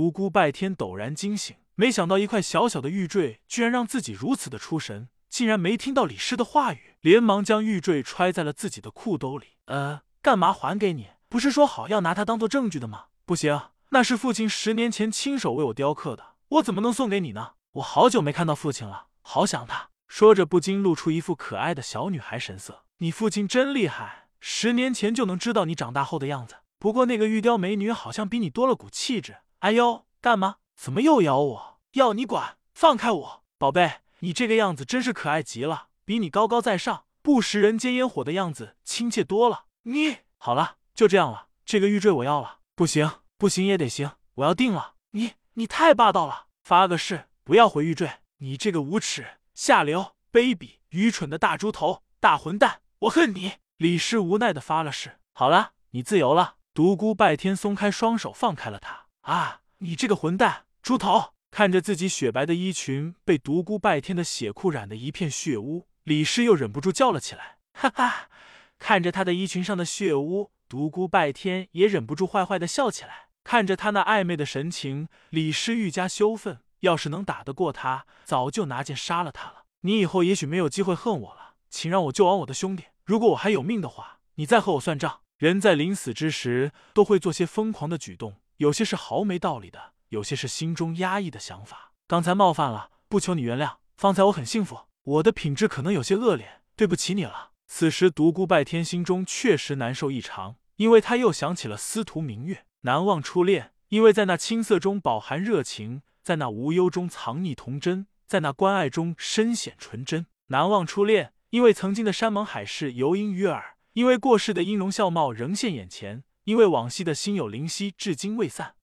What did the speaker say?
独孤拜天陡然惊醒，没想到一块小小的玉坠居然让自己如此的出神，竟然没听到李师的话语，连忙将玉坠揣在了自己的裤兜里。呃，干嘛还给你？不是说好要拿它当做证据的吗？不行，那是父亲十年前亲手为我雕刻的，我怎么能送给你呢？我好久没看到父亲了，好想他。说着，不禁露出一副可爱的小女孩神色。你父亲真厉害，十年前就能知道你长大后的样子。不过那个玉雕美女好像比你多了股气质。哎呦，干嘛？怎么又咬我？要你管！放开我，宝贝，你这个样子真是可爱极了，比你高高在上、不食人间烟火的样子亲切多了。你好了，就这样了。这个玉坠我要了。不行，不行也得行，我要定了。你你太霸道了，发个誓，不要回玉坠。你这个无耻、下流、卑鄙、愚蠢的大猪头、大混蛋，我恨你！李氏无奈的发了誓。好了，你自由了。独孤拜天松开双手，放开了他。啊，你这个混蛋，猪头！看着自己雪白的衣裙被独孤拜天的血裤染得一片血污，李师又忍不住叫了起来。哈哈，看着他的衣裙上的血污，独孤拜天也忍不住坏坏的笑起来。看着他那暧昧的神情，李师愈加羞愤。要是能打得过他，早就拿剑杀了他了。你以后也许没有机会恨我了，请让我救完我的兄弟。如果我还有命的话，你再和我算账。人在临死之时都会做些疯狂的举动，有些是毫没道理的，有些是心中压抑的想法。刚才冒犯了，不求你原谅。方才我很幸福，我的品质可能有些恶劣，对不起你了。此时独孤拜天心中确实难受异常，因为他又想起了司徒明月，难忘初恋，因为在那青涩中饱含热情。在那无忧中藏匿童真，在那关爱中深显纯真。难忘初恋，因为曾经的山盟海誓犹萦于耳，因为过世的音容笑貌仍现眼前，因为往昔的心有灵犀至今未散。